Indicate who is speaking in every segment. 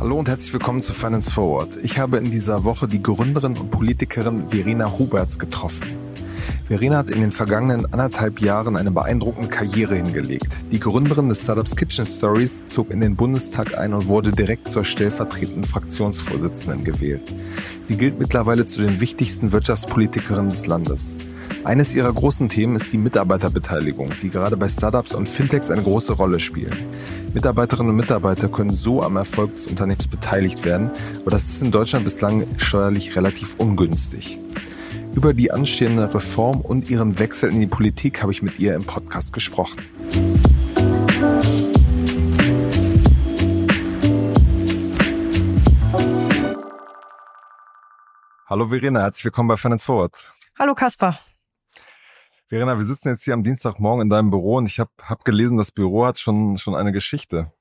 Speaker 1: Hallo und herzlich willkommen zu Finance Forward. Ich habe in dieser Woche die Gründerin und Politikerin Verena Huberts getroffen. Verena hat in den vergangenen anderthalb Jahren eine beeindruckende Karriere hingelegt. Die Gründerin des Startups Kitchen Stories zog in den Bundestag ein und wurde direkt zur stellvertretenden Fraktionsvorsitzenden gewählt. Sie gilt mittlerweile zu den wichtigsten Wirtschaftspolitikerinnen des Landes. Eines ihrer großen Themen ist die Mitarbeiterbeteiligung, die gerade bei Startups und Fintechs eine große Rolle spielen. Mitarbeiterinnen und Mitarbeiter können so am Erfolg des Unternehmens beteiligt werden, aber das ist in Deutschland bislang steuerlich relativ ungünstig. Über die anstehende Reform und ihren Wechsel in die Politik habe ich mit ihr im Podcast gesprochen. Hallo Verena, herzlich willkommen bei Finance Forward.
Speaker 2: Hallo Kaspar.
Speaker 1: Verena, wir sitzen jetzt hier am Dienstagmorgen in deinem Büro und ich habe hab gelesen, das Büro hat schon, schon eine Geschichte.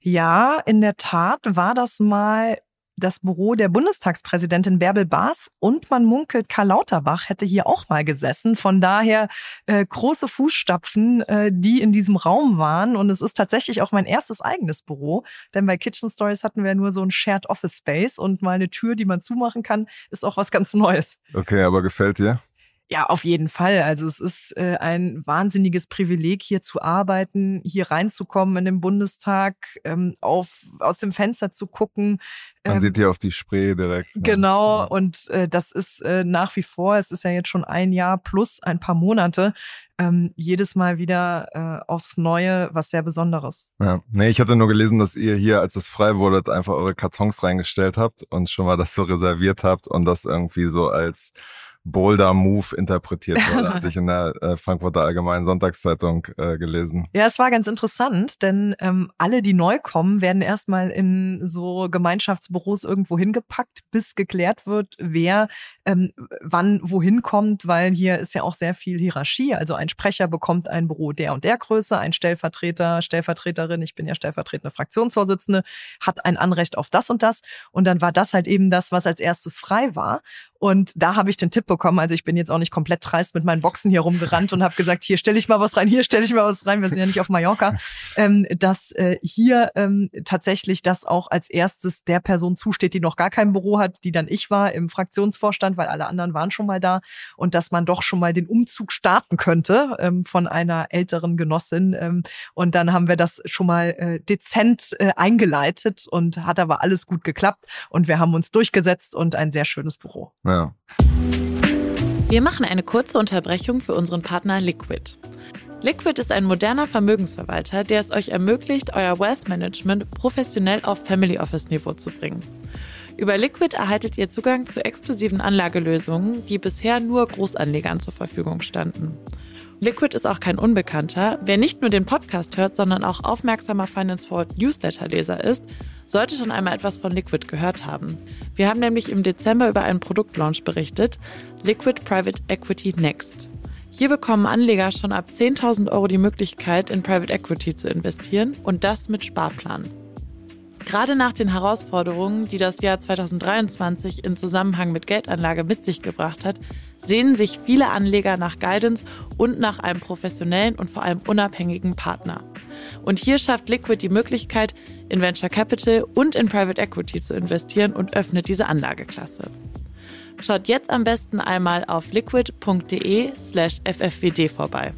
Speaker 2: Ja, in der Tat war das mal das Büro der Bundestagspräsidentin Bärbel Baas und man munkelt, Karl Lauterbach hätte hier auch mal gesessen. Von daher äh, große Fußstapfen, äh, die in diesem Raum waren. Und es ist tatsächlich auch mein erstes eigenes Büro, denn bei Kitchen Stories hatten wir nur so ein Shared Office Space und mal eine Tür, die man zumachen kann, ist auch was ganz Neues.
Speaker 1: Okay, aber gefällt dir?
Speaker 2: Ja, auf jeden Fall. Also es ist äh, ein wahnsinniges Privileg, hier zu arbeiten, hier reinzukommen in den Bundestag, ähm, auf, aus dem Fenster zu gucken.
Speaker 1: Man ähm, sieht hier auf die Spree direkt.
Speaker 2: Ne? Genau, und äh, das ist äh, nach wie vor, es ist ja jetzt schon ein Jahr plus ein paar Monate, ähm, jedes Mal wieder äh, aufs Neue was sehr Besonderes.
Speaker 1: Ja, nee, ich hatte nur gelesen, dass ihr hier, als es frei wurde, einfach eure Kartons reingestellt habt und schon mal das so reserviert habt und das irgendwie so als Boulder Move interpretiert wurde, hatte ich in der äh, Frankfurter Allgemeinen Sonntagszeitung äh, gelesen.
Speaker 2: Ja, es war ganz interessant, denn ähm, alle, die neu kommen, werden erstmal in so Gemeinschaftsbüros irgendwo hingepackt, bis geklärt wird, wer ähm, wann wohin kommt, weil hier ist ja auch sehr viel Hierarchie. Also ein Sprecher bekommt ein Büro der und der Größe, ein Stellvertreter, Stellvertreterin, ich bin ja stellvertretende Fraktionsvorsitzende, hat ein Anrecht auf das und das. Und dann war das halt eben das, was als erstes frei war. Und da habe ich den Tipp bekommen, also ich bin jetzt auch nicht komplett dreist mit meinen Boxen hier rumgerannt und habe gesagt, hier stelle ich mal was rein, hier stelle ich mal was rein, wir sind ja nicht auf Mallorca, ähm, dass äh, hier ähm, tatsächlich das auch als erstes der Person zusteht, die noch gar kein Büro hat, die dann ich war im Fraktionsvorstand, weil alle anderen waren schon mal da und dass man doch schon mal den Umzug starten könnte ähm, von einer älteren Genossin. Ähm, und dann haben wir das schon mal äh, dezent äh, eingeleitet und hat aber alles gut geklappt und wir haben uns durchgesetzt und ein sehr schönes Büro.
Speaker 1: Ja.
Speaker 3: Wir machen eine kurze Unterbrechung für unseren Partner Liquid. Liquid ist ein moderner Vermögensverwalter, der es euch ermöglicht, euer Wealth Management professionell auf Family Office Niveau zu bringen. Über Liquid erhaltet ihr Zugang zu exklusiven Anlagelösungen, die bisher nur Großanlegern zur Verfügung standen. Liquid ist auch kein Unbekannter. Wer nicht nur den Podcast hört, sondern auch aufmerksamer Finance Forward Newsletter-Leser ist, sollte schon einmal etwas von Liquid gehört haben. Wir haben nämlich im Dezember über einen Produktlaunch berichtet, Liquid Private Equity Next. Hier bekommen Anleger schon ab 10.000 Euro die Möglichkeit, in Private Equity zu investieren und das mit Sparplan. Gerade nach den Herausforderungen, die das Jahr 2023 in Zusammenhang mit Geldanlage mit sich gebracht hat, sehnen sich viele Anleger nach Guidance und nach einem professionellen und vor allem unabhängigen Partner. Und hier schafft Liquid die Möglichkeit, in Venture Capital und in Private Equity zu investieren und öffnet diese Anlageklasse. Schaut jetzt am besten einmal auf liquid.de slash ffwd vorbei.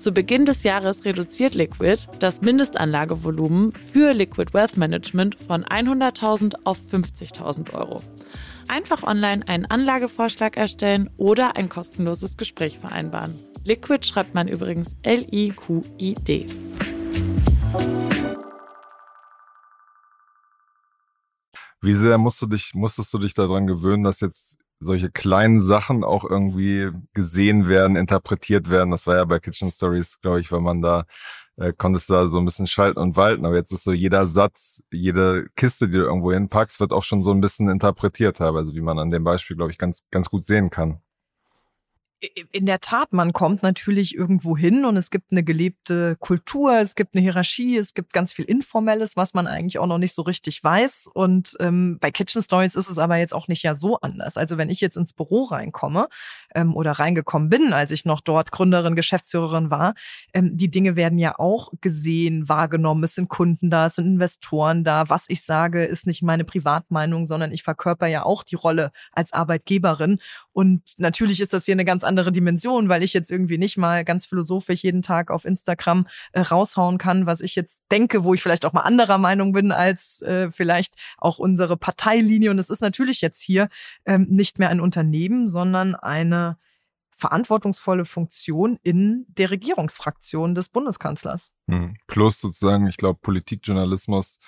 Speaker 3: Zu Beginn des Jahres reduziert Liquid das Mindestanlagevolumen für Liquid Wealth Management von 100.000 auf 50.000 Euro. Einfach online einen Anlagevorschlag erstellen oder ein kostenloses Gespräch vereinbaren. Liquid schreibt man übrigens L-I-Q-I-D.
Speaker 1: Wie sehr musst du dich, musstest du dich daran gewöhnen, dass jetzt solche kleinen Sachen auch irgendwie gesehen werden, interpretiert werden. Das war ja bei Kitchen Stories, glaube ich, weil man da äh, konntest da so ein bisschen schalten und walten. Aber jetzt ist so jeder Satz, jede Kiste, die du irgendwo hinpackst, wird auch schon so ein bisschen interpretiert teilweise, wie man an dem Beispiel, glaube ich, ganz, ganz gut sehen kann.
Speaker 2: In der Tat, man kommt natürlich irgendwo hin und es gibt eine gelebte Kultur, es gibt eine Hierarchie, es gibt ganz viel Informelles, was man eigentlich auch noch nicht so richtig weiß. Und ähm, bei Kitchen Stories ist es aber jetzt auch nicht ja so anders. Also wenn ich jetzt ins Büro reinkomme ähm, oder reingekommen bin, als ich noch dort Gründerin, Geschäftsführerin war, ähm, die Dinge werden ja auch gesehen, wahrgenommen. Es sind Kunden da, es sind Investoren da. Was ich sage, ist nicht meine Privatmeinung, sondern ich verkörper ja auch die Rolle als Arbeitgeberin. Und natürlich ist das hier eine ganz andere Dimension, weil ich jetzt irgendwie nicht mal ganz philosophisch jeden Tag auf Instagram äh, raushauen kann, was ich jetzt denke, wo ich vielleicht auch mal anderer Meinung bin als äh, vielleicht auch unsere Parteilinie. Und es ist natürlich jetzt hier ähm, nicht mehr ein Unternehmen, sondern eine verantwortungsvolle Funktion in der Regierungsfraktion des Bundeskanzlers.
Speaker 1: Hm. Plus sozusagen, ich glaube, Politikjournalismus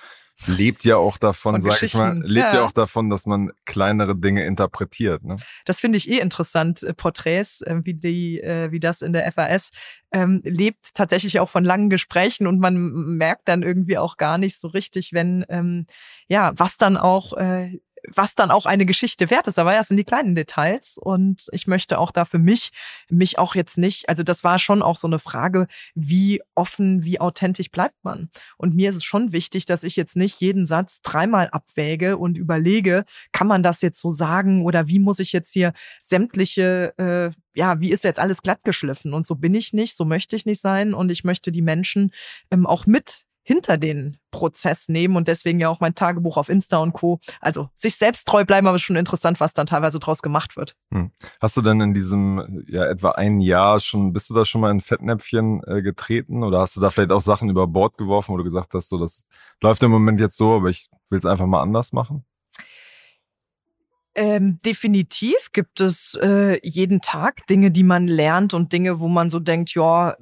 Speaker 1: lebt ja auch davon, sag ich mal, lebt ja. ja. auch davon, dass man kleinere Dinge interpretiert. Ne?
Speaker 2: Das finde ich eh interessant. Äh, Porträts, äh, wie die, äh, wie das in der FAS ähm, lebt tatsächlich auch von langen Gesprächen und man merkt dann irgendwie auch gar nicht so richtig, wenn ähm, ja was dann auch äh, was dann auch eine Geschichte wert ist. Aber ja, es sind die kleinen Details und ich möchte auch da für mich, mich auch jetzt nicht, also das war schon auch so eine Frage, wie offen, wie authentisch bleibt man? Und mir ist es schon wichtig, dass ich jetzt nicht jeden Satz dreimal abwäge und überlege, kann man das jetzt so sagen oder wie muss ich jetzt hier sämtliche, äh, ja, wie ist jetzt alles glatt geschliffen? Und so bin ich nicht, so möchte ich nicht sein und ich möchte die Menschen ähm, auch mit hinter den Prozess nehmen und deswegen ja auch mein Tagebuch auf Insta und Co. Also sich selbst treu bleiben, aber ist schon interessant, was dann teilweise draus gemacht wird. Hm.
Speaker 1: Hast du denn in diesem ja etwa ein Jahr schon, bist du da schon mal in Fettnäpfchen äh, getreten oder hast du da vielleicht auch Sachen über Bord geworfen, wo du gesagt hast, so das läuft im Moment jetzt so, aber ich will es einfach mal anders machen?
Speaker 2: Ähm, definitiv gibt es äh, jeden Tag Dinge, die man lernt und Dinge, wo man so denkt, ja,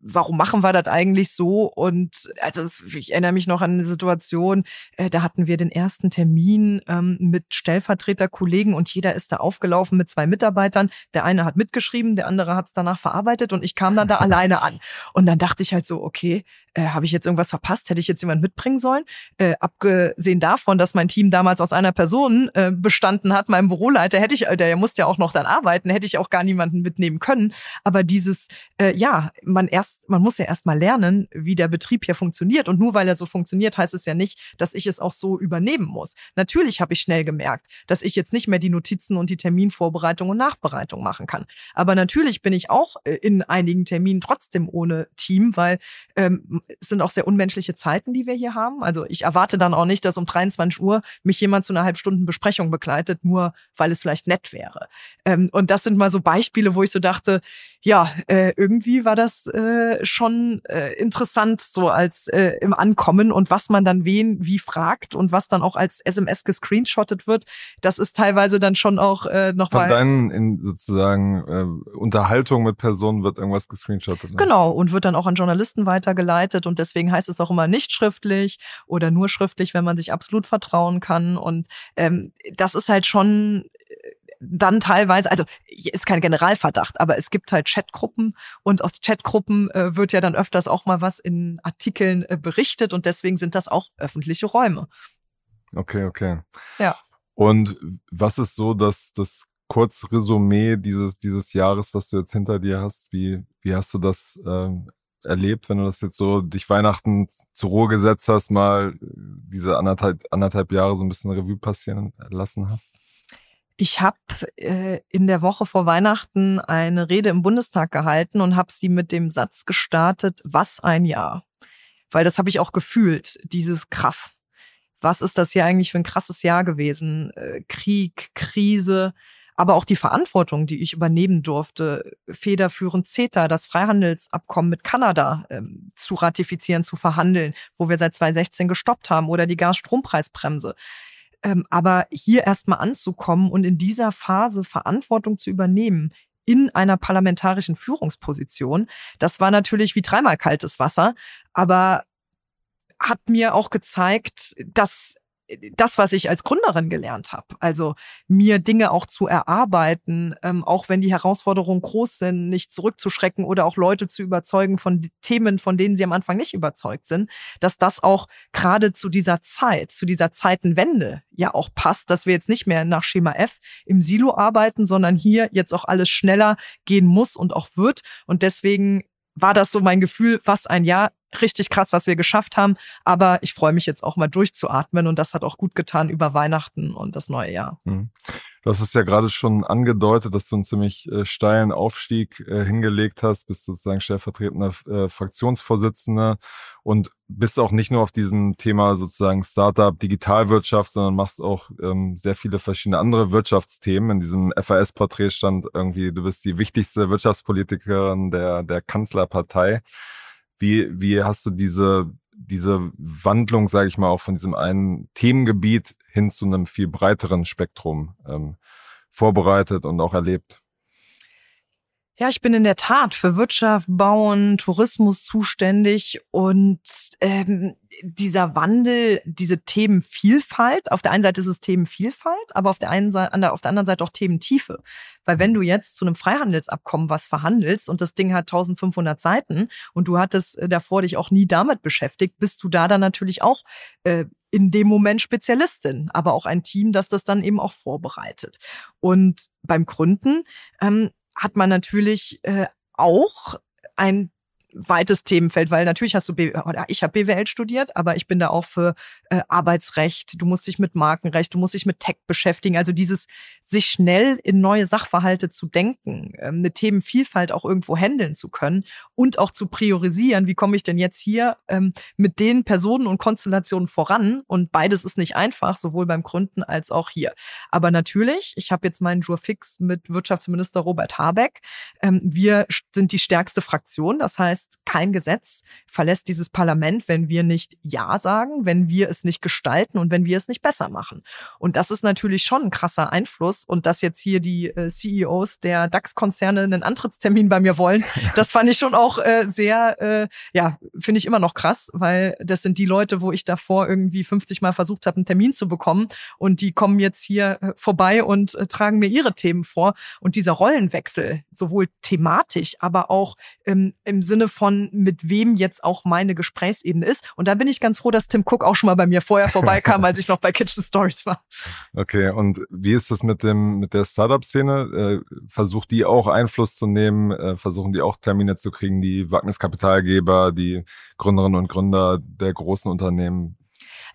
Speaker 2: warum machen wir das eigentlich so? Und also es, ich erinnere mich noch an eine Situation, äh, da hatten wir den ersten Termin ähm, mit Stellvertreterkollegen und jeder ist da aufgelaufen mit zwei Mitarbeitern. Der eine hat mitgeschrieben, der andere hat es danach verarbeitet und ich kam dann da alleine an. Und dann dachte ich halt so, okay, äh, habe ich jetzt irgendwas verpasst? Hätte ich jetzt jemand mitbringen sollen? Äh, abgesehen davon, dass mein Team damals aus einer Person äh, bestanden hat, meinem Büroleiter, hätte ich, der musste ja auch noch dann arbeiten, hätte ich auch gar niemanden mitnehmen können. Aber dieses, äh, ja, man erst, man muss ja erst mal lernen, wie der Betrieb hier funktioniert. Und nur weil er so funktioniert, heißt es ja nicht, dass ich es auch so übernehmen muss. Natürlich habe ich schnell gemerkt, dass ich jetzt nicht mehr die Notizen und die Terminvorbereitung und Nachbereitung machen kann. Aber natürlich bin ich auch äh, in einigen Terminen trotzdem ohne Team, weil ähm, es sind auch sehr unmenschliche Zeiten, die wir hier haben. Also ich erwarte dann auch nicht, dass um 23 Uhr mich jemand zu einer halbstunden Besprechung begleitet, nur weil es vielleicht nett wäre. Ähm, und das sind mal so Beispiele, wo ich so dachte, ja, äh, irgendwie war das äh, schon äh, interessant, so als äh, im Ankommen und was man dann wen wie fragt und was dann auch als SMS gescreenshottet wird, das ist teilweise dann schon auch äh, noch
Speaker 1: Von deinen in sozusagen äh, Unterhaltung mit Personen wird irgendwas gescreenshottet.
Speaker 2: Ne? Genau, und wird dann auch an Journalisten weitergeleitet und deswegen heißt es auch immer nicht schriftlich oder nur schriftlich, wenn man sich absolut vertrauen kann. Und ähm, das ist halt schon dann teilweise, also ist kein Generalverdacht, aber es gibt halt Chatgruppen und aus Chatgruppen äh, wird ja dann öfters auch mal was in Artikeln äh, berichtet und deswegen sind das auch öffentliche Räume.
Speaker 1: Okay, okay.
Speaker 2: Ja.
Speaker 1: Und was ist so, dass das Kurzresümee dieses, dieses Jahres, was du jetzt hinter dir hast, wie, wie hast du das äh, erlebt, wenn du das jetzt so dich Weihnachten zur Ruhe gesetzt hast, mal diese anderthalb, anderthalb Jahre so ein bisschen Revue passieren lassen hast?
Speaker 2: Ich habe äh, in der Woche vor Weihnachten eine Rede im Bundestag gehalten und habe sie mit dem Satz gestartet, was ein Jahr. Weil das habe ich auch gefühlt, dieses krass. Was ist das hier eigentlich für ein krasses Jahr gewesen? Äh, Krieg, Krise, aber auch die Verantwortung, die ich übernehmen durfte, federführend CETA, das Freihandelsabkommen mit Kanada ähm, zu ratifizieren, zu verhandeln, wo wir seit 2016 gestoppt haben, oder die Gasstrompreisbremse. Ähm, aber hier erstmal anzukommen und in dieser Phase Verantwortung zu übernehmen, in einer parlamentarischen Führungsposition. Das war natürlich wie dreimal kaltes Wasser, aber hat mir auch gezeigt, dass das, was ich als Gründerin gelernt habe. Also mir Dinge auch zu erarbeiten, ähm, auch wenn die Herausforderungen groß sind, nicht zurückzuschrecken oder auch Leute zu überzeugen von Themen, von denen sie am Anfang nicht überzeugt sind, dass das auch gerade zu dieser Zeit, zu dieser Zeitenwende ja auch passt, dass wir jetzt nicht mehr nach Schema F im Silo arbeiten, sondern hier jetzt auch alles schneller gehen muss und auch wird. Und deswegen war das so mein Gefühl, was ein Jahr richtig krass, was wir geschafft haben. Aber ich freue mich jetzt auch mal durchzuatmen und das hat auch gut getan über Weihnachten und das neue Jahr. Mhm.
Speaker 1: Du hast es ja gerade schon angedeutet, dass du einen ziemlich äh, steilen Aufstieg äh, hingelegt hast, bist sozusagen stellvertretender äh, Fraktionsvorsitzender und bist auch nicht nur auf diesem Thema sozusagen Startup, Digitalwirtschaft, sondern machst auch ähm, sehr viele verschiedene andere Wirtschaftsthemen. In diesem FAS-Porträt stand irgendwie, du bist die wichtigste Wirtschaftspolitikerin der, der Kanzlerpartei. Wie, wie hast du diese, diese Wandlung, sage ich mal, auch von diesem einen Themengebiet hin zu einem viel breiteren Spektrum ähm, vorbereitet und auch erlebt?
Speaker 2: Ja, ich bin in der Tat für Wirtschaft, Bauen, Tourismus zuständig und ähm, dieser Wandel, diese Themenvielfalt, auf der einen Seite ist es Themenvielfalt, aber auf der einen Seite, auf der anderen Seite auch Thementiefe. Weil wenn du jetzt zu einem Freihandelsabkommen was verhandelst und das Ding hat 1500 Seiten und du hattest äh, davor dich auch nie damit beschäftigt, bist du da dann natürlich auch äh, in dem Moment Spezialistin, aber auch ein Team, das das dann eben auch vorbereitet. Und beim Gründen ähm, hat man natürlich äh, auch ein weites Themenfeld, weil natürlich hast du, B ich habe BWL studiert, aber ich bin da auch für äh, Arbeitsrecht, du musst dich mit Markenrecht, du musst dich mit Tech beschäftigen, also dieses sich schnell in neue Sachverhalte zu denken, ähm, eine Themenvielfalt auch irgendwo handeln zu können und auch zu priorisieren, wie komme ich denn jetzt hier ähm, mit den Personen und Konstellationen voran und beides ist nicht einfach, sowohl beim Gründen als auch hier. Aber natürlich, ich habe jetzt meinen Jour fix mit Wirtschaftsminister Robert Habeck. Ähm, wir sind die stärkste Fraktion, das heißt, heißt, kein Gesetz verlässt dieses Parlament, wenn wir nicht Ja sagen, wenn wir es nicht gestalten und wenn wir es nicht besser machen. Und das ist natürlich schon ein krasser Einfluss. Und dass jetzt hier die äh, CEOs der DAX-Konzerne einen Antrittstermin bei mir wollen, das fand ich schon auch äh, sehr, äh, ja, finde ich immer noch krass, weil das sind die Leute, wo ich davor irgendwie 50 Mal versucht habe, einen Termin zu bekommen. Und die kommen jetzt hier äh, vorbei und äh, tragen mir ihre Themen vor. Und dieser Rollenwechsel, sowohl thematisch, aber auch ähm, im Sinne von, mit wem jetzt auch meine Gesprächsebene ist. Und da bin ich ganz froh, dass Tim Cook auch schon mal bei mir vorher vorbeikam, als ich noch bei Kitchen Stories war.
Speaker 1: Okay, und wie ist das mit dem, mit der Startup-Szene? Äh, versucht die auch Einfluss zu nehmen? Äh, versuchen die auch Termine zu kriegen, die Wagniskapitalgeber, die Gründerinnen und Gründer der großen Unternehmen?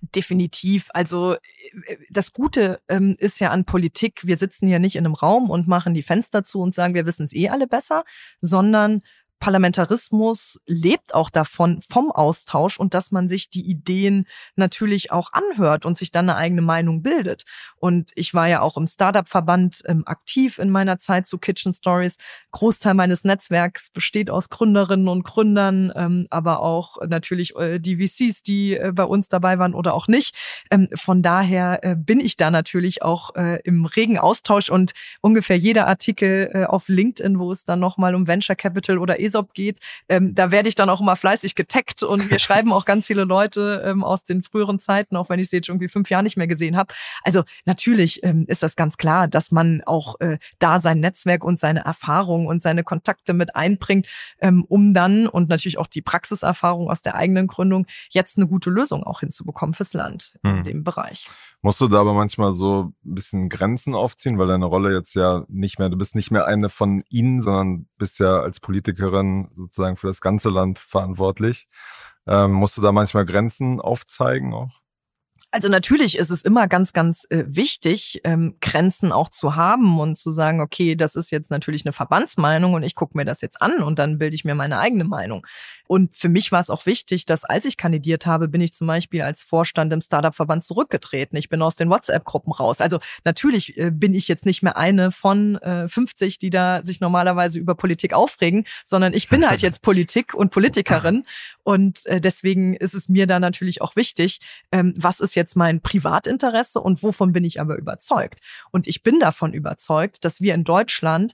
Speaker 2: Definitiv. Also äh, das Gute ähm, ist ja an Politik, wir sitzen ja nicht in einem Raum und machen die Fenster zu und sagen, wir wissen es eh alle besser, sondern Parlamentarismus lebt auch davon, vom Austausch und dass man sich die Ideen natürlich auch anhört und sich dann eine eigene Meinung bildet. Und ich war ja auch im Startup-Verband ähm, aktiv in meiner Zeit zu Kitchen Stories. Großteil meines Netzwerks besteht aus Gründerinnen und Gründern, ähm, aber auch natürlich äh, die VCs, die äh, bei uns dabei waren oder auch nicht. Ähm, von daher äh, bin ich da natürlich auch äh, im regen Austausch und ungefähr jeder Artikel äh, auf LinkedIn, wo es dann nochmal um Venture Capital oder ESOP geht, ähm, da werde ich dann auch immer fleißig getaggt und mir schreiben auch ganz viele Leute ähm, aus den früheren Zeiten, auch wenn ich sie jetzt irgendwie fünf Jahre nicht mehr gesehen habe. Also natürlich ähm, ist das ganz klar, dass man auch äh, da sein Netzwerk und seine Erfahrung und seine Kontakte mit einbringt, ähm, um dann und natürlich auch die Praxiserfahrung aus der eigenen Gründung jetzt eine gute Lösung auch hinzubekommen fürs Land in hm. dem Bereich.
Speaker 1: Musst du da aber manchmal so ein bisschen Grenzen aufziehen, weil deine Rolle jetzt ja nicht mehr, du bist nicht mehr eine von ihnen, sondern bist ja als Politikerin sozusagen für das ganze Land verantwortlich. Ähm, musst du da manchmal Grenzen aufzeigen auch?
Speaker 2: Also natürlich ist es immer ganz, ganz äh, wichtig, ähm, Grenzen auch zu haben und zu sagen, okay, das ist jetzt natürlich eine Verbandsmeinung und ich gucke mir das jetzt an und dann bilde ich mir meine eigene Meinung. Und für mich war es auch wichtig, dass als ich kandidiert habe, bin ich zum Beispiel als Vorstand im Startup-Verband zurückgetreten. Ich bin aus den WhatsApp-Gruppen raus. Also natürlich äh, bin ich jetzt nicht mehr eine von äh, 50, die da sich normalerweise über Politik aufregen, sondern ich bin halt jetzt Politik und Politikerin. Und äh, deswegen ist es mir da natürlich auch wichtig, ähm, was ist jetzt mein Privatinteresse und wovon bin ich aber überzeugt. Und ich bin davon überzeugt, dass wir in Deutschland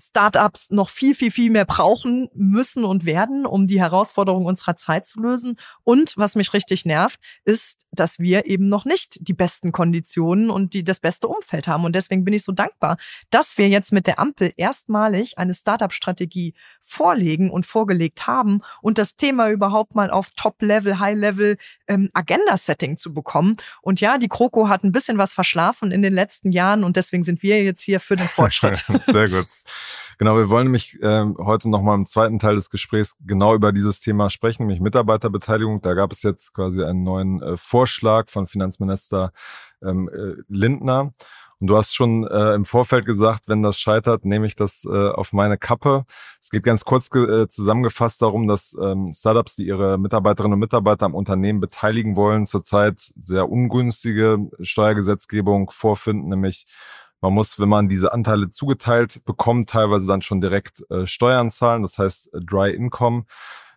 Speaker 2: Startups noch viel, viel, viel mehr brauchen müssen und werden, um die Herausforderungen unserer Zeit zu lösen. Und was mich richtig nervt, ist, dass wir eben noch nicht die besten Konditionen und die, das beste Umfeld haben. Und deswegen bin ich so dankbar, dass wir jetzt mit der Ampel erstmalig eine Startup-Strategie vorlegen und vorgelegt haben und das Thema überhaupt mal auf Top-Level, High-Level ähm, Agenda-Setting zu bekommen. Und ja, die Kroko hat ein bisschen was verschlafen in den letzten Jahren und deswegen sind wir jetzt hier für den Fortschritt.
Speaker 1: Sehr gut. Genau, wir wollen nämlich äh, heute nochmal im zweiten Teil des Gesprächs genau über dieses Thema sprechen, nämlich Mitarbeiterbeteiligung. Da gab es jetzt quasi einen neuen äh, Vorschlag von Finanzminister ähm, äh, Lindner. Und du hast schon äh, im Vorfeld gesagt, wenn das scheitert, nehme ich das äh, auf meine Kappe. Es geht ganz kurz äh, zusammengefasst darum, dass ähm, Startups, die ihre Mitarbeiterinnen und Mitarbeiter am Unternehmen beteiligen wollen, zurzeit sehr ungünstige Steuergesetzgebung vorfinden, nämlich man muss, wenn man diese Anteile zugeteilt bekommt, teilweise dann schon direkt äh, Steuern zahlen, das heißt äh, Dry Income.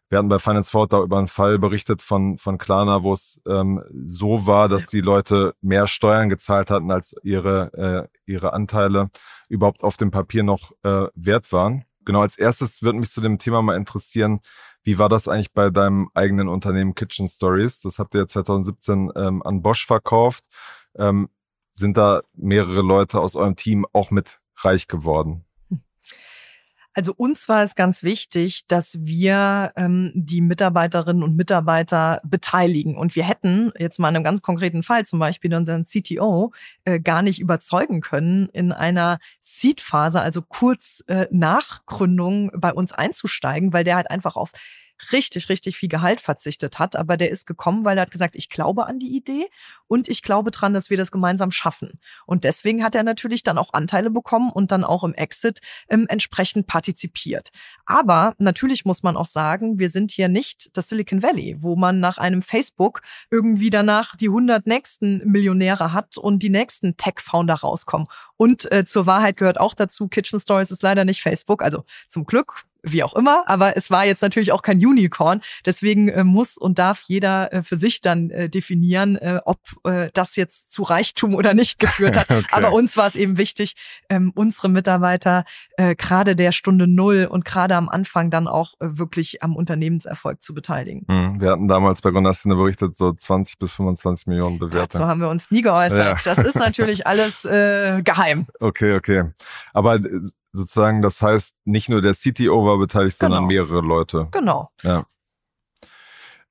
Speaker 1: Wir hatten bei Finance Forward da über einen Fall berichtet von, von Klarna, wo es ähm, so war, dass die Leute mehr Steuern gezahlt hatten, als ihre, äh, ihre Anteile überhaupt auf dem Papier noch äh, wert waren. Genau, als erstes würde mich zu dem Thema mal interessieren, wie war das eigentlich bei deinem eigenen Unternehmen Kitchen Stories? Das habt ihr ja 2017 ähm, an Bosch verkauft. Ähm, sind da mehrere Leute aus eurem Team auch mit reich geworden?
Speaker 2: Also uns war es ganz wichtig, dass wir ähm, die Mitarbeiterinnen und Mitarbeiter beteiligen. Und wir hätten jetzt mal in einem ganz konkreten Fall zum Beispiel unseren CTO äh, gar nicht überzeugen können, in einer Seed-Phase, also kurz äh, nach Gründung bei uns einzusteigen, weil der halt einfach auf richtig, richtig viel Gehalt verzichtet hat. Aber der ist gekommen, weil er hat gesagt, ich glaube an die Idee und ich glaube dran, dass wir das gemeinsam schaffen. Und deswegen hat er natürlich dann auch Anteile bekommen und dann auch im Exit ähm, entsprechend partizipiert. Aber natürlich muss man auch sagen, wir sind hier nicht das Silicon Valley, wo man nach einem Facebook irgendwie danach die 100 nächsten Millionäre hat und die nächsten Tech-Founder rauskommen. Und äh, zur Wahrheit gehört auch dazu, Kitchen Stories ist leider nicht Facebook. Also zum Glück wie auch immer, aber es war jetzt natürlich auch kein Unicorn. Deswegen äh, muss und darf jeder äh, für sich dann äh, definieren, äh, ob äh, das jetzt zu Reichtum oder nicht geführt hat. okay. Aber uns war es eben wichtig, ähm, unsere Mitarbeiter äh, gerade der Stunde Null und gerade am Anfang dann auch wirklich am Unternehmenserfolg zu beteiligen.
Speaker 1: Mhm. Wir hatten damals bei Gondastine berichtet, so 20 bis 25 Millionen Bewertungen.
Speaker 2: So haben wir uns nie geäußert. Ja. Das ist natürlich alles geheim.
Speaker 1: Okay, okay. Aber sozusagen, das heißt, nicht nur der CTO war beteiligt, genau. sondern mehrere Leute.
Speaker 2: Genau.
Speaker 1: Ja.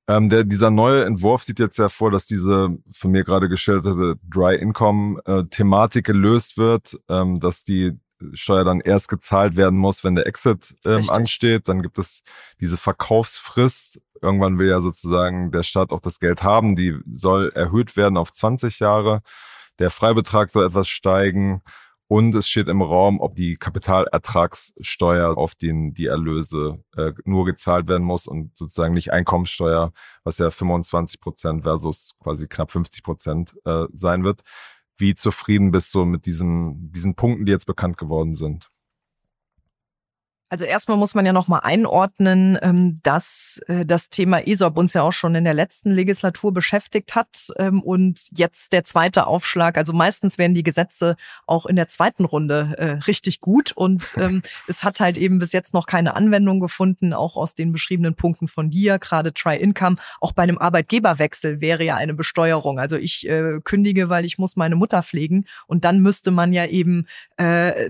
Speaker 1: Ähm, der, dieser neue Entwurf sieht jetzt ja vor, dass diese von mir gerade geschilderte Dry Income äh, Thematik gelöst wird, ähm, dass die Steuer dann erst gezahlt werden muss, wenn der Exit ähm, ansteht. Dann gibt es diese Verkaufsfrist. Irgendwann will ja sozusagen der Staat auch das Geld haben. Die soll erhöht werden auf 20 Jahre. Der Freibetrag soll etwas steigen. Und es steht im Raum, ob die Kapitalertragssteuer auf den die Erlöse äh, nur gezahlt werden muss und sozusagen nicht Einkommenssteuer, was ja 25 Prozent versus quasi knapp 50 Prozent äh, sein wird. Wie zufrieden bist du mit diesen, diesen Punkten, die jetzt bekannt geworden sind?
Speaker 2: Also erstmal muss man ja noch mal einordnen, ähm, dass äh, das Thema ESOP uns ja auch schon in der letzten Legislatur beschäftigt hat ähm, und jetzt der zweite Aufschlag. Also meistens werden die Gesetze auch in der zweiten Runde äh, richtig gut und ähm, es hat halt eben bis jetzt noch keine Anwendung gefunden, auch aus den beschriebenen Punkten von dir, gerade Try-Income. Auch bei einem Arbeitgeberwechsel wäre ja eine Besteuerung. Also ich äh, kündige, weil ich muss meine Mutter pflegen und dann müsste man ja eben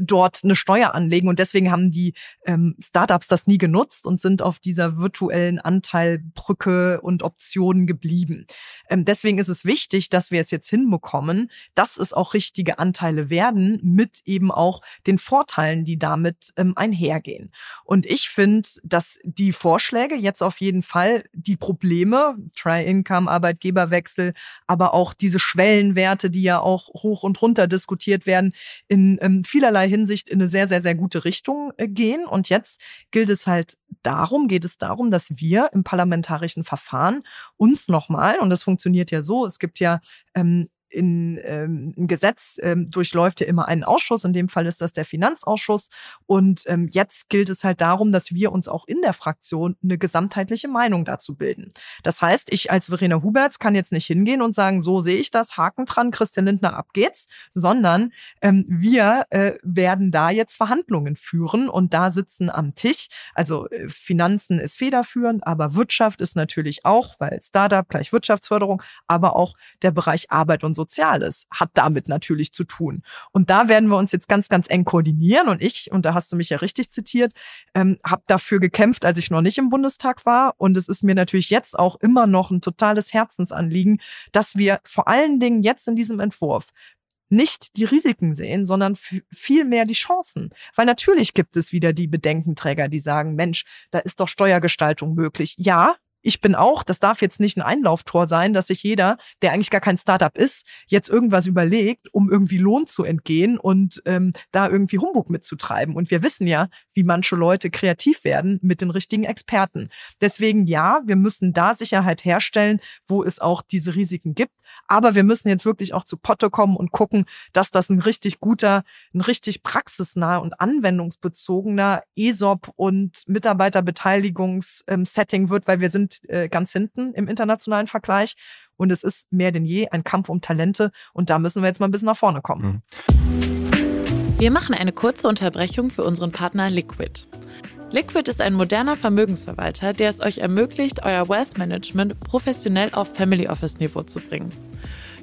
Speaker 2: dort eine Steuer anlegen und deswegen haben die ähm, Startups das nie genutzt und sind auf dieser virtuellen Anteilbrücke und Optionen geblieben. Ähm, deswegen ist es wichtig, dass wir es jetzt hinbekommen, dass es auch richtige Anteile werden, mit eben auch den Vorteilen, die damit ähm, einhergehen. Und ich finde, dass die Vorschläge jetzt auf jeden Fall die Probleme, Try-Income, Arbeitgeberwechsel, aber auch diese Schwellenwerte, die ja auch hoch und runter diskutiert werden, in ähm, vielerlei Hinsicht in eine sehr, sehr, sehr gute Richtung äh, gehen. Und jetzt gilt es halt darum, geht es darum, dass wir im parlamentarischen Verfahren uns nochmal, und das funktioniert ja so, es gibt ja ähm, in, ähm, ein Gesetz ähm, durchläuft ja immer einen Ausschuss. In dem Fall ist das der Finanzausschuss. Und ähm, jetzt gilt es halt darum, dass wir uns auch in der Fraktion eine gesamtheitliche Meinung dazu bilden. Das heißt, ich als Verena Huberts kann jetzt nicht hingehen und sagen, so sehe ich das, Haken dran, Christian Lindner, ab geht's, sondern ähm, wir äh, werden da jetzt Verhandlungen führen und da sitzen am Tisch. Also äh, Finanzen ist federführend, aber Wirtschaft ist natürlich auch, weil Startup gleich Wirtschaftsförderung, aber auch der Bereich Arbeit und Soziales hat damit natürlich zu tun. Und da werden wir uns jetzt ganz, ganz eng koordinieren. Und ich, und da hast du mich ja richtig zitiert, ähm, habe dafür gekämpft, als ich noch nicht im Bundestag war. Und es ist mir natürlich jetzt auch immer noch ein totales Herzensanliegen, dass wir vor allen Dingen jetzt in diesem Entwurf nicht die Risiken sehen, sondern viel mehr die Chancen. Weil natürlich gibt es wieder die Bedenkenträger, die sagen, Mensch, da ist doch Steuergestaltung möglich. Ja, ich bin auch, das darf jetzt nicht ein Einlauftor sein, dass sich jeder, der eigentlich gar kein Startup ist, jetzt irgendwas überlegt, um irgendwie Lohn zu entgehen und ähm, da irgendwie Humbug mitzutreiben. Und wir wissen ja, wie manche Leute kreativ werden mit den richtigen Experten. Deswegen ja, wir müssen da Sicherheit herstellen, wo es auch diese Risiken gibt. Aber wir müssen jetzt wirklich auch zu Potte kommen und gucken, dass das ein richtig guter, ein richtig praxisnaher und anwendungsbezogener ESOP und Mitarbeiterbeteiligungssetting wird, weil wir sind äh, ganz hinten im internationalen Vergleich. Und es ist mehr denn je ein Kampf um Talente. Und da müssen wir jetzt mal ein bisschen nach vorne kommen.
Speaker 3: Mhm. Wir machen eine kurze Unterbrechung für unseren Partner Liquid. Liquid ist ein moderner Vermögensverwalter, der es euch ermöglicht, euer Wealth Management professionell auf Family Office Niveau zu bringen.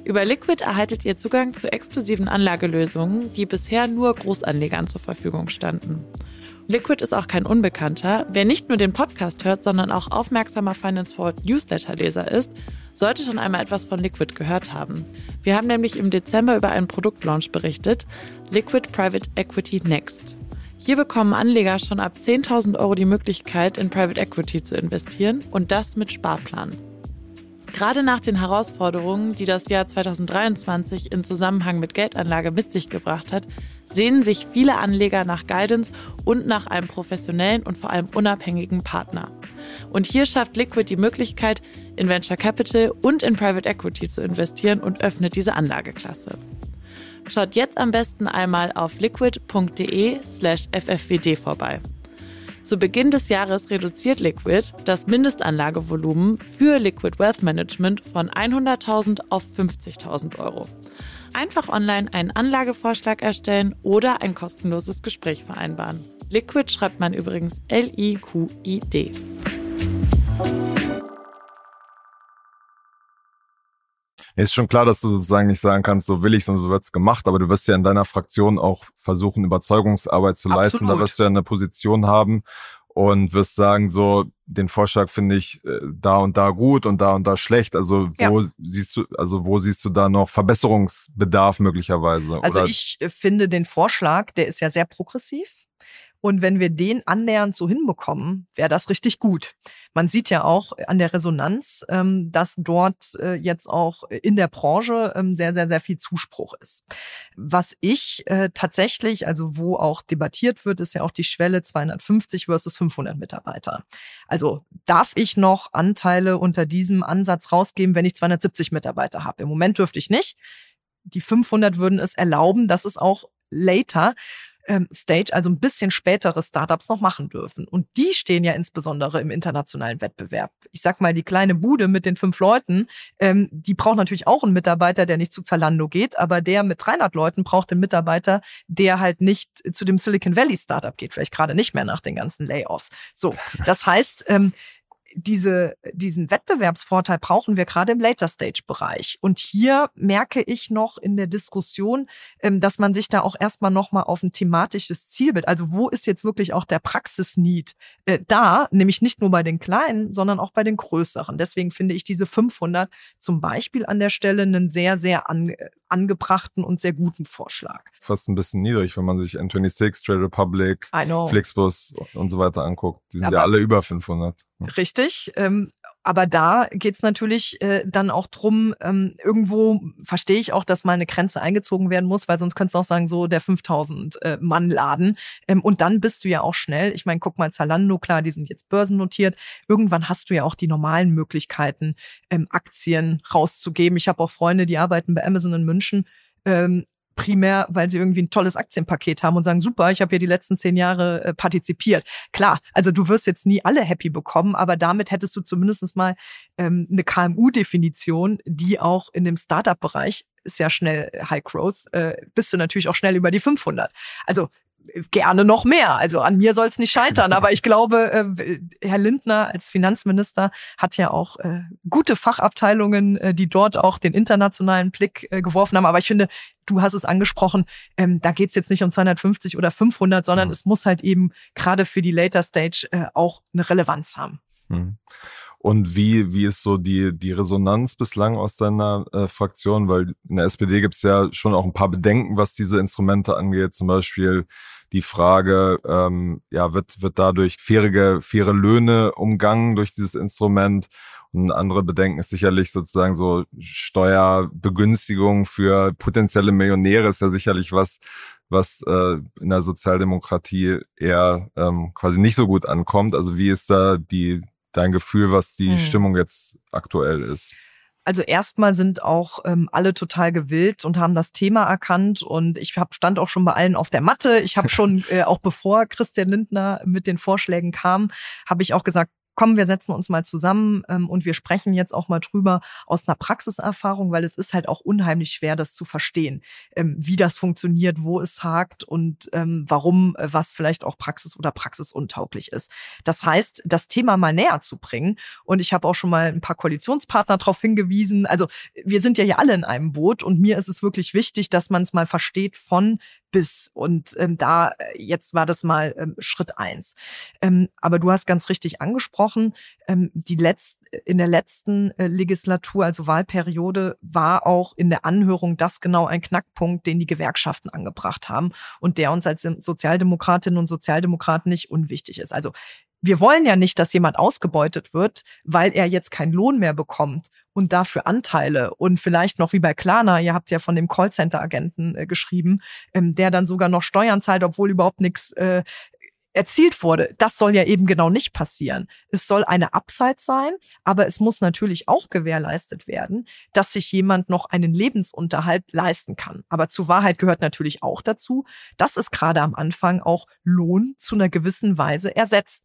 Speaker 3: Über Liquid erhaltet ihr Zugang zu exklusiven Anlagelösungen, die bisher nur Großanlegern zur Verfügung standen. Liquid ist auch kein Unbekannter. Wer nicht nur den Podcast hört, sondern auch aufmerksamer Finance Forward Newsletter-Leser ist, sollte schon einmal etwas von Liquid gehört haben. Wir haben nämlich im Dezember über einen Produktlaunch berichtet, Liquid Private Equity Next. Hier bekommen Anleger schon ab 10.000 Euro die Möglichkeit, in Private Equity zu investieren und das mit Sparplan. Gerade nach den Herausforderungen, die das Jahr 2023 in Zusammenhang mit Geldanlage mit sich gebracht hat, sehnen sich viele Anleger nach Guidance und nach einem professionellen und vor allem unabhängigen Partner. Und hier schafft Liquid die Möglichkeit, in Venture Capital und in Private Equity zu investieren und öffnet diese Anlageklasse. Schaut jetzt am besten einmal auf liquid.de slash ffwd vorbei. Zu Beginn des Jahres reduziert Liquid das Mindestanlagevolumen für Liquid Wealth Management von 100.000 auf 50.000 Euro. Einfach online einen Anlagevorschlag erstellen oder ein kostenloses Gespräch vereinbaren. Liquid schreibt man übrigens L-I-Q-I-D.
Speaker 1: Ist schon klar, dass du sozusagen nicht sagen kannst, so will ich, sondern so wird's gemacht, aber du wirst ja in deiner Fraktion auch versuchen, Überzeugungsarbeit zu Absolut. leisten. Da wirst du ja eine Position haben und wirst sagen, so, den Vorschlag finde ich äh, da und da gut und da und da schlecht. Also wo ja. siehst du, also wo siehst du da noch Verbesserungsbedarf möglicherweise?
Speaker 2: Also Oder? ich äh, finde den Vorschlag, der ist ja sehr progressiv. Und wenn wir den annähernd so hinbekommen, wäre das richtig gut. Man sieht ja auch an der Resonanz, ähm, dass dort äh, jetzt auch in der Branche ähm, sehr, sehr, sehr viel Zuspruch ist. Was ich äh, tatsächlich, also wo auch debattiert wird, ist ja auch die Schwelle 250 versus 500 Mitarbeiter. Also darf ich noch Anteile unter diesem Ansatz rausgeben, wenn ich 270 Mitarbeiter habe? Im Moment dürfte ich nicht. Die 500 würden es erlauben, dass es auch later ähm, Stage, also ein bisschen spätere Startups noch machen dürfen. Und die stehen ja insbesondere im internationalen Wettbewerb. Ich sag mal, die kleine Bude mit den fünf Leuten, ähm, die braucht natürlich auch einen Mitarbeiter, der nicht zu Zalando geht, aber der mit 300 Leuten braucht einen Mitarbeiter, der halt nicht zu dem Silicon Valley Startup geht, vielleicht gerade nicht mehr nach den ganzen Layoffs. So, das heißt, ähm, diese, diesen Wettbewerbsvorteil brauchen wir gerade im Later-Stage-Bereich. Und hier merke ich noch in der Diskussion, ähm, dass man sich da auch erstmal nochmal auf ein thematisches Zielbild, also wo ist jetzt wirklich auch der Praxisneed äh, da, nämlich nicht nur bei den Kleinen, sondern auch bei den Größeren. Deswegen finde ich diese 500 zum Beispiel an der Stelle einen sehr, sehr an, angebrachten und sehr guten Vorschlag.
Speaker 1: Fast ein bisschen niedrig, wenn man sich N26, Trade Republic, Flixbus und so weiter anguckt. Die sind Aber ja alle über 500.
Speaker 2: Richtig. Ähm, aber da geht's natürlich äh, dann auch drum, ähm, irgendwo verstehe ich auch, dass mal eine Grenze eingezogen werden muss, weil sonst könntest du auch sagen, so der 5000 äh, Mann Laden. Ähm, und dann bist du ja auch schnell. Ich meine, guck mal, Zalando, klar, die sind jetzt börsennotiert. Irgendwann hast du ja auch die normalen Möglichkeiten, ähm, Aktien rauszugeben. Ich habe auch Freunde, die arbeiten bei Amazon in München. Ähm, primär, weil sie irgendwie ein tolles Aktienpaket haben und sagen, super, ich habe hier die letzten zehn Jahre äh, partizipiert. Klar, also du wirst jetzt nie alle happy bekommen, aber damit hättest du zumindest mal ähm, eine KMU-Definition, die auch in dem Startup-Bereich ist ja schnell High Growth, äh, bist du natürlich auch schnell über die 500. Also gerne noch mehr. Also an mir soll es nicht scheitern. Aber ich glaube, äh, Herr Lindner als Finanzminister hat ja auch äh, gute Fachabteilungen, äh, die dort auch den internationalen Blick äh, geworfen haben. Aber ich finde, du hast es angesprochen, ähm, da geht es jetzt nicht um 250 oder 500, sondern mhm. es muss halt eben gerade für die Later Stage äh, auch eine Relevanz haben.
Speaker 1: Mhm. Und wie, wie ist so die, die Resonanz bislang aus deiner äh, Fraktion? Weil in der SPD gibt es ja schon auch ein paar Bedenken, was diese Instrumente angeht. Zum Beispiel die Frage, ähm, ja, wird, wird dadurch faire, faire Löhne umgangen durch dieses Instrument? Und andere Bedenken ist sicherlich sozusagen so Steuerbegünstigung für potenzielle Millionäre ist ja sicherlich was, was äh, in der Sozialdemokratie eher ähm, quasi nicht so gut ankommt. Also wie ist da die, dein Gefühl, was die hm. Stimmung jetzt aktuell ist?
Speaker 2: Also erstmal sind auch ähm, alle total gewillt und haben das Thema erkannt und ich hab, stand auch schon bei allen auf der Matte. Ich habe schon äh, auch bevor Christian Lindner mit den Vorschlägen kam, habe ich auch gesagt, komm, wir setzen uns mal zusammen ähm, und wir sprechen jetzt auch mal drüber aus einer Praxiserfahrung, weil es ist halt auch unheimlich schwer, das zu verstehen, ähm, wie das funktioniert, wo es hakt und ähm, warum äh, was vielleicht auch praxis- oder praxisuntauglich ist. Das heißt, das Thema mal näher zu bringen. Und ich habe auch schon mal ein paar Koalitionspartner darauf hingewiesen. Also wir sind ja hier alle in einem Boot und mir ist es wirklich wichtig, dass man es mal versteht von bis. Und ähm, da, äh, jetzt war das mal ähm, Schritt eins. Ähm, aber du hast ganz richtig angesprochen, ähm, die letzt, in der letzten äh, Legislatur, also Wahlperiode, war auch in der Anhörung das genau ein Knackpunkt, den die Gewerkschaften angebracht haben und der uns als Sozialdemokratinnen und Sozialdemokraten nicht unwichtig ist. Also wir wollen ja nicht, dass jemand ausgebeutet wird, weil er jetzt keinen Lohn mehr bekommt und dafür Anteile und vielleicht noch wie bei Klarna, ihr habt ja von dem Callcenter-Agenten äh, geschrieben, ähm, der dann sogar noch Steuern zahlt, obwohl überhaupt nichts äh, erzielt wurde. Das soll ja eben genau nicht passieren. Es soll eine Upside sein, aber es muss natürlich auch gewährleistet werden, dass sich jemand noch einen Lebensunterhalt leisten kann. Aber zur Wahrheit gehört natürlich auch dazu, dass es gerade am Anfang auch Lohn zu einer gewissen Weise ersetzt.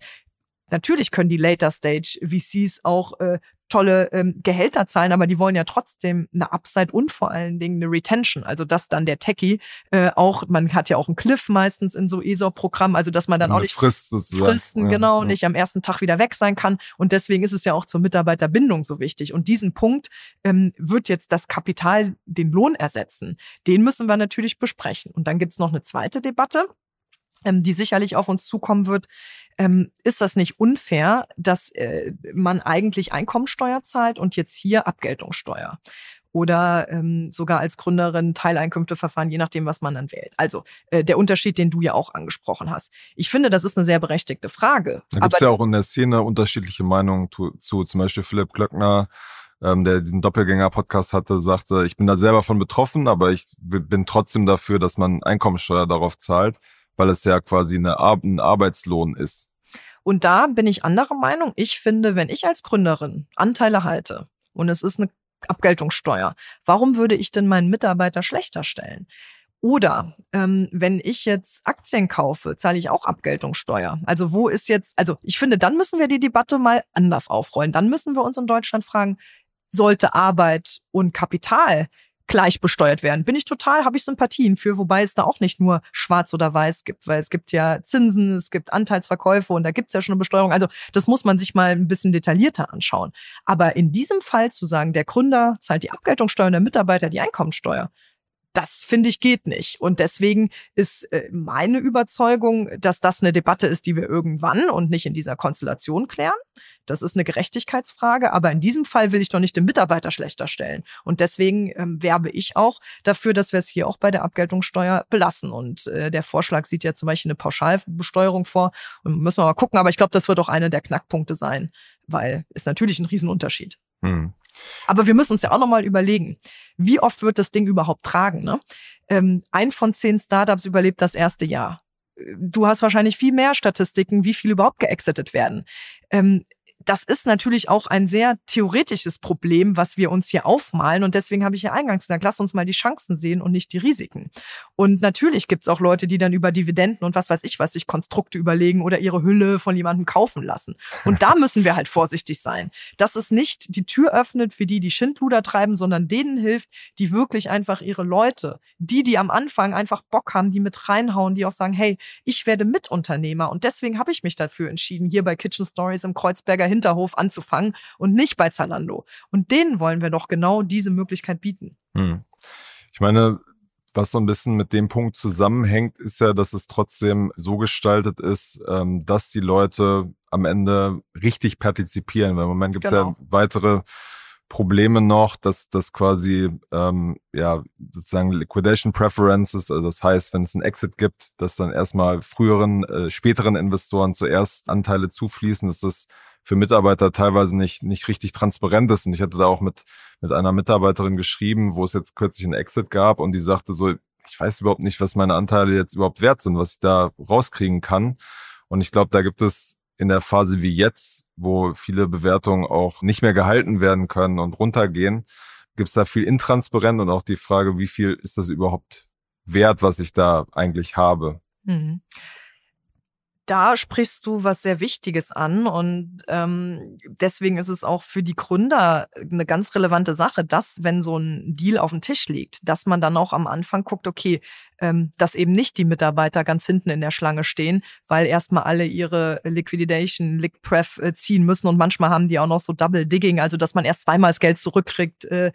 Speaker 2: Natürlich können die Later Stage VCs auch äh, tolle ähm, Gehälter zahlen, aber die wollen ja trotzdem eine Upside und vor allen Dingen eine Retention. Also dass dann der Techie äh, auch, man hat ja auch einen Cliff meistens in so ESOP-Programmen, also dass man dann auch nicht
Speaker 1: Frist
Speaker 2: fristen, ja, genau, ja. nicht am ersten Tag wieder weg sein kann. Und deswegen ist es ja auch zur Mitarbeiterbindung so wichtig. Und diesen Punkt ähm, wird jetzt das Kapital den Lohn ersetzen. Den müssen wir natürlich besprechen. Und dann gibt's noch eine zweite Debatte die sicherlich auf uns zukommen wird, ähm, ist das nicht unfair, dass äh, man eigentlich Einkommensteuer zahlt und jetzt hier Abgeltungssteuer? Oder ähm, sogar als Gründerin Teileinkünfteverfahren, je nachdem, was man dann wählt. Also äh, der Unterschied, den du ja auch angesprochen hast. Ich finde, das ist eine sehr berechtigte Frage.
Speaker 1: Da gibt es ja auch in der Szene unterschiedliche Meinungen zu, zu zum Beispiel Philipp Glöckner, ähm, der diesen Doppelgänger-Podcast hatte, sagte, ich bin da selber von betroffen, aber ich bin trotzdem dafür, dass man Einkommensteuer darauf zahlt weil es ja quasi eine Ar ein Arbeitslohn ist.
Speaker 2: Und da bin ich anderer Meinung. Ich finde, wenn ich als Gründerin Anteile halte und es ist eine Abgeltungssteuer, warum würde ich denn meinen Mitarbeiter schlechter stellen? Oder ähm, wenn ich jetzt Aktien kaufe, zahle ich auch Abgeltungssteuer. Also wo ist jetzt, also ich finde, dann müssen wir die Debatte mal anders aufrollen. Dann müssen wir uns in Deutschland fragen, sollte Arbeit und Kapital gleich besteuert werden. Bin ich total, habe ich Sympathien für, wobei es da auch nicht nur schwarz oder weiß gibt, weil es gibt ja Zinsen, es gibt Anteilsverkäufe und da gibt es ja schon eine Besteuerung. Also das muss man sich mal ein bisschen detaillierter anschauen. Aber in diesem Fall zu sagen, der Gründer zahlt die Abgeltungssteuer und der Mitarbeiter die Einkommensteuer, das finde ich geht nicht. Und deswegen ist äh, meine Überzeugung, dass das eine Debatte ist, die wir irgendwann und nicht in dieser Konstellation klären. Das ist eine Gerechtigkeitsfrage, aber in diesem Fall will ich doch nicht den Mitarbeiter schlechter stellen. Und deswegen ähm, werbe ich auch dafür, dass wir es hier auch bei der Abgeltungssteuer belassen. Und äh, der Vorschlag sieht ja zum Beispiel eine Pauschalbesteuerung vor. Und müssen wir mal gucken, aber ich glaube, das wird auch einer der Knackpunkte sein, weil ist natürlich ein Riesenunterschied. Hm. Aber wir müssen uns ja auch nochmal überlegen, wie oft wird das Ding überhaupt tragen? Ne? Ähm, ein von zehn Startups überlebt das erste Jahr. Du hast wahrscheinlich viel mehr Statistiken, wie viel überhaupt geexitet werden. Ähm, das ist natürlich auch ein sehr theoretisches Problem, was wir uns hier aufmalen. Und deswegen habe ich ja eingangs gesagt, lass uns mal die Chancen sehen und nicht die Risiken. Und natürlich gibt es auch Leute, die dann über Dividenden und was weiß ich was sich Konstrukte überlegen oder ihre Hülle von jemandem kaufen lassen. Und da müssen wir halt vorsichtig sein, dass es nicht die Tür öffnet für die, die Schindluder treiben, sondern denen hilft, die wirklich einfach ihre Leute, die, die am Anfang einfach Bock haben, die mit reinhauen, die auch sagen, hey, ich werde Mitunternehmer. Und deswegen habe ich mich dafür entschieden, hier bei Kitchen Stories im Kreuzberger Hinterhof anzufangen und nicht bei Zalando. Und denen wollen wir doch genau diese Möglichkeit bieten. Hm.
Speaker 1: Ich meine, was so ein bisschen mit dem Punkt zusammenhängt, ist ja, dass es trotzdem so gestaltet ist, ähm, dass die Leute am Ende richtig partizipieren. Weil im Moment gibt es genau. ja weitere Probleme noch, dass das quasi ähm, ja sozusagen Liquidation Preferences, also das heißt, wenn es einen Exit gibt, dass dann erstmal früheren, äh, späteren Investoren zuerst Anteile zufließen, dass das für Mitarbeiter teilweise nicht, nicht richtig transparent ist. Und ich hatte da auch mit, mit einer Mitarbeiterin geschrieben, wo es jetzt kürzlich einen Exit gab und die sagte so, ich weiß überhaupt nicht, was meine Anteile jetzt überhaupt wert sind, was ich da rauskriegen kann. Und ich glaube, da gibt es in der Phase wie jetzt, wo viele Bewertungen auch nicht mehr gehalten werden können und runtergehen, gibt es da viel intransparent und auch die Frage, wie viel ist das überhaupt wert, was ich da eigentlich habe. Mhm
Speaker 2: da sprichst du was sehr Wichtiges an und ähm, deswegen ist es auch für die Gründer eine ganz relevante Sache, dass wenn so ein Deal auf dem Tisch liegt, dass man dann auch am Anfang guckt, okay, ähm, dass eben nicht die Mitarbeiter ganz hinten in der Schlange stehen, weil erstmal alle ihre Liquidation, Liqupref äh, ziehen müssen und manchmal haben die auch noch so Double Digging, also dass man erst zweimal das Geld zurückkriegt äh,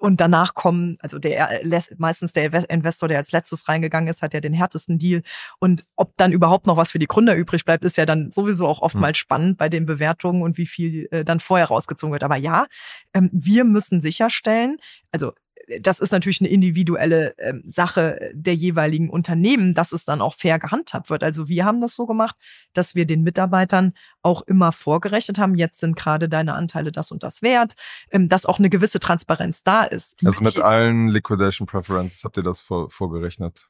Speaker 2: und danach kommen, also der meistens der Investor, der als letztes reingegangen ist, hat ja den härtesten Deal und ob dann überhaupt noch was für die Gründer übrig bleibt, ist ja dann sowieso auch oftmals mhm. spannend bei den Bewertungen und wie viel äh, dann vorher rausgezogen wird. Aber ja, ähm, wir müssen sicherstellen, also das ist natürlich eine individuelle äh, Sache der jeweiligen Unternehmen, dass es dann auch fair gehandhabt wird. Also wir haben das so gemacht, dass wir den Mitarbeitern auch immer vorgerechnet haben, jetzt sind gerade deine Anteile das und das wert, ähm, dass auch eine gewisse Transparenz da ist.
Speaker 1: Also mit allen Liquidation Preferences habt ihr das vor, vorgerechnet?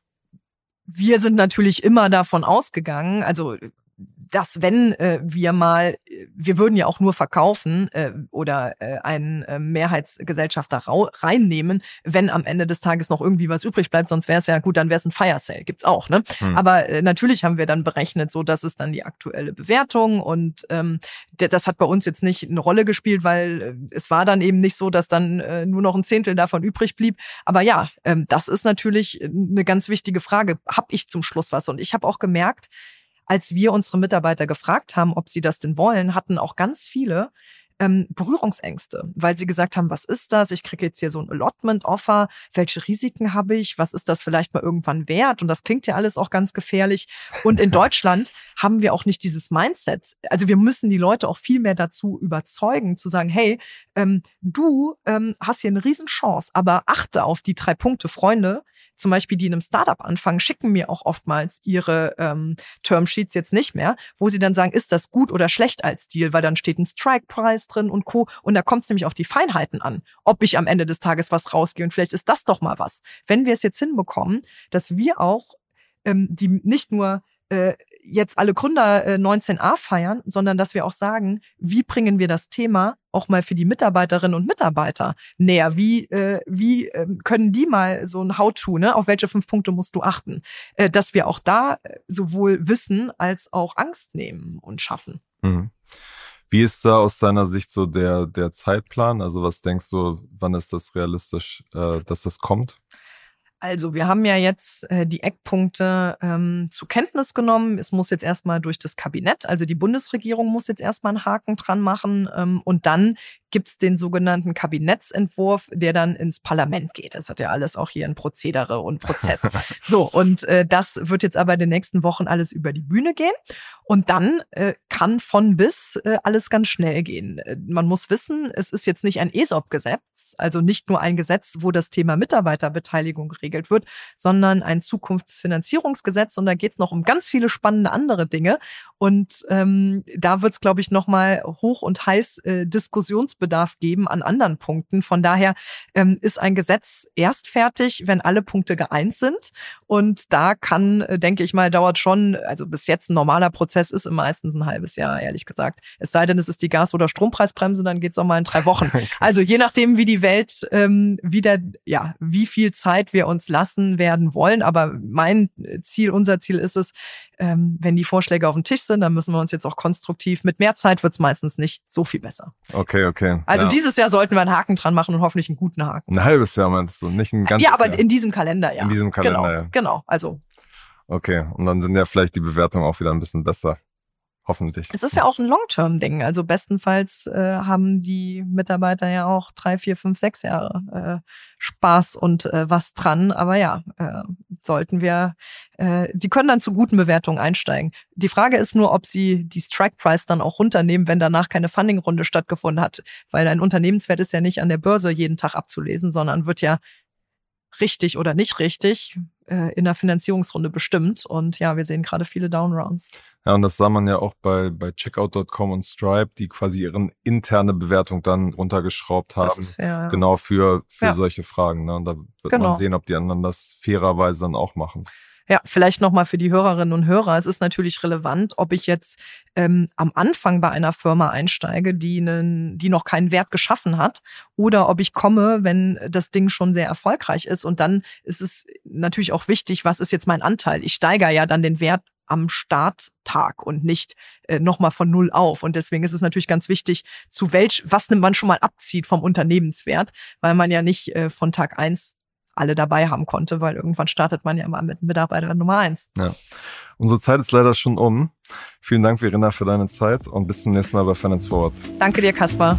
Speaker 2: Wir sind natürlich immer davon ausgegangen, also dass wenn äh, wir mal, wir würden ja auch nur verkaufen äh, oder äh, einen äh, Mehrheitsgesellschafter reinnehmen, wenn am Ende des Tages noch irgendwie was übrig bleibt, sonst wäre es ja gut, dann wäre es ein Fire Sale, gibt's auch, ne? Hm. Aber äh, natürlich haben wir dann berechnet, so dass es dann die aktuelle Bewertung und ähm, das hat bei uns jetzt nicht eine Rolle gespielt, weil äh, es war dann eben nicht so, dass dann äh, nur noch ein Zehntel davon übrig blieb. Aber ja, ähm, das ist natürlich eine ganz wichtige Frage. Hab ich zum Schluss was? Und ich habe auch gemerkt, als wir unsere Mitarbeiter gefragt haben, ob sie das denn wollen, hatten auch ganz viele ähm, Berührungsängste, weil sie gesagt haben, was ist das? Ich kriege jetzt hier so ein Allotment-Offer. Welche Risiken habe ich? Was ist das vielleicht mal irgendwann wert? Und das klingt ja alles auch ganz gefährlich. Und in Deutschland haben wir auch nicht dieses Mindset. Also wir müssen die Leute auch viel mehr dazu überzeugen, zu sagen, hey, ähm, du ähm, hast hier eine Riesenchance, aber achte auf die drei Punkte, Freunde zum Beispiel, die in einem Startup anfangen, schicken mir auch oftmals ihre ähm, Termsheets jetzt nicht mehr, wo sie dann sagen, ist das gut oder schlecht als Deal, weil dann steht ein Strike-Price drin und Co. Und da kommt es nämlich auf die Feinheiten an, ob ich am Ende des Tages was rausgehe. Und vielleicht ist das doch mal was. Wenn wir es jetzt hinbekommen, dass wir auch ähm, die nicht nur äh, jetzt alle Gründer äh, 19a feiern, sondern dass wir auch sagen, wie bringen wir das Thema auch mal für die Mitarbeiterinnen und Mitarbeiter näher? Wie, äh, wie äh, können die mal so ein How-to, ne? auf welche fünf Punkte musst du achten? Äh, dass wir auch da äh, sowohl Wissen als auch Angst nehmen und schaffen. Mhm.
Speaker 1: Wie ist da aus deiner Sicht so der, der Zeitplan? Also was denkst du, wann ist das realistisch, äh, dass das kommt?
Speaker 2: Also, wir haben ja jetzt äh, die Eckpunkte ähm, zur Kenntnis genommen. Es muss jetzt erstmal durch das Kabinett, also die Bundesregierung muss jetzt erstmal einen Haken dran machen ähm, und dann gibt es den sogenannten Kabinettsentwurf, der dann ins Parlament geht. Das hat ja alles auch hier ein Prozedere und Prozess. so, und äh, das wird jetzt aber in den nächsten Wochen alles über die Bühne gehen. Und dann äh, kann von bis äh, alles ganz schnell gehen. Äh, man muss wissen, es ist jetzt nicht ein ESOP-Gesetz, also nicht nur ein Gesetz, wo das Thema Mitarbeiterbeteiligung geregelt wird, sondern ein Zukunftsfinanzierungsgesetz. Und da geht es noch um ganz viele spannende andere Dinge. Und ähm, da wird es, glaube ich, nochmal hoch und heiß äh, Diskussionsbedarf geben an anderen Punkten. Von daher ähm, ist ein Gesetz erst fertig, wenn alle Punkte geeint sind. Und da kann, äh, denke ich mal, dauert schon, also bis jetzt ein normaler Prozess ist im meistens ein halbes Jahr, ehrlich gesagt. Es sei denn, es ist die Gas- oder Strompreisbremse, dann geht es auch mal in drei Wochen. Also je nachdem, wie die Welt ähm, wieder, ja, wie viel Zeit wir uns lassen werden wollen. Aber mein Ziel, unser Ziel ist es, ähm, wenn die Vorschläge auf dem Tisch sind, dann müssen wir uns jetzt auch konstruktiv, mit mehr Zeit wird es meistens nicht so viel besser.
Speaker 1: Okay, okay.
Speaker 2: Also ja. dieses Jahr sollten wir einen Haken dran machen und hoffentlich einen guten Haken.
Speaker 1: Ein halbes Jahr meinst du, nicht ein ganzes
Speaker 2: Jahr. Ja, aber
Speaker 1: Jahr.
Speaker 2: in diesem Kalender, ja.
Speaker 1: In diesem Kalender,
Speaker 2: genau,
Speaker 1: ja.
Speaker 2: Genau, also.
Speaker 1: Okay, und dann sind ja vielleicht die Bewertungen auch wieder ein bisschen besser. Hoffentlich.
Speaker 2: Es ist ja auch ein Long-Term-Ding. Also bestenfalls äh, haben die Mitarbeiter ja auch drei, vier, fünf, sechs Jahre äh, Spaß und äh, was dran. Aber ja, äh, sollten wir, äh, die können dann zu guten Bewertungen einsteigen. Die Frage ist nur, ob sie die Strike-Price dann auch runternehmen, wenn danach keine Funding-Runde stattgefunden hat. Weil ein Unternehmenswert ist ja nicht an der Börse jeden Tag abzulesen, sondern wird ja richtig oder nicht richtig äh, in der Finanzierungsrunde bestimmt. Und ja, wir sehen gerade viele Downrounds.
Speaker 1: Ja, und das sah man ja auch bei, bei Checkout.com und Stripe, die quasi ihren interne Bewertung dann runtergeschraubt haben.
Speaker 2: Fair, ja.
Speaker 1: Genau für, für
Speaker 2: Ja.
Speaker 1: solche Fragen. Ne? Und da wird
Speaker 2: Genau.
Speaker 1: man sehen, ob die anderen das fairerweise dann auch machen.
Speaker 2: Ja, vielleicht nochmal für die Hörerinnen und Hörer. Es ist natürlich relevant, ob ich jetzt ähm, am Anfang bei einer Firma einsteige, die, einen, die noch keinen Wert geschaffen hat, oder ob ich komme, wenn das Ding schon sehr erfolgreich ist. Und dann ist es natürlich auch wichtig, was ist jetzt mein Anteil? Ich steigere ja dann den Wert am Starttag und nicht äh, nochmal von null auf. Und deswegen ist es natürlich ganz wichtig, zu welch, was man schon mal abzieht vom Unternehmenswert, weil man ja nicht äh, von Tag eins alle dabei haben konnte, weil irgendwann startet man ja mal mit Mitarbeiter Nummer eins.
Speaker 1: Unsere Zeit ist leider schon um. Vielen Dank, Verena, für deine Zeit und bis zum nächsten Mal bei Finance Forward.
Speaker 2: Danke dir, Kaspar.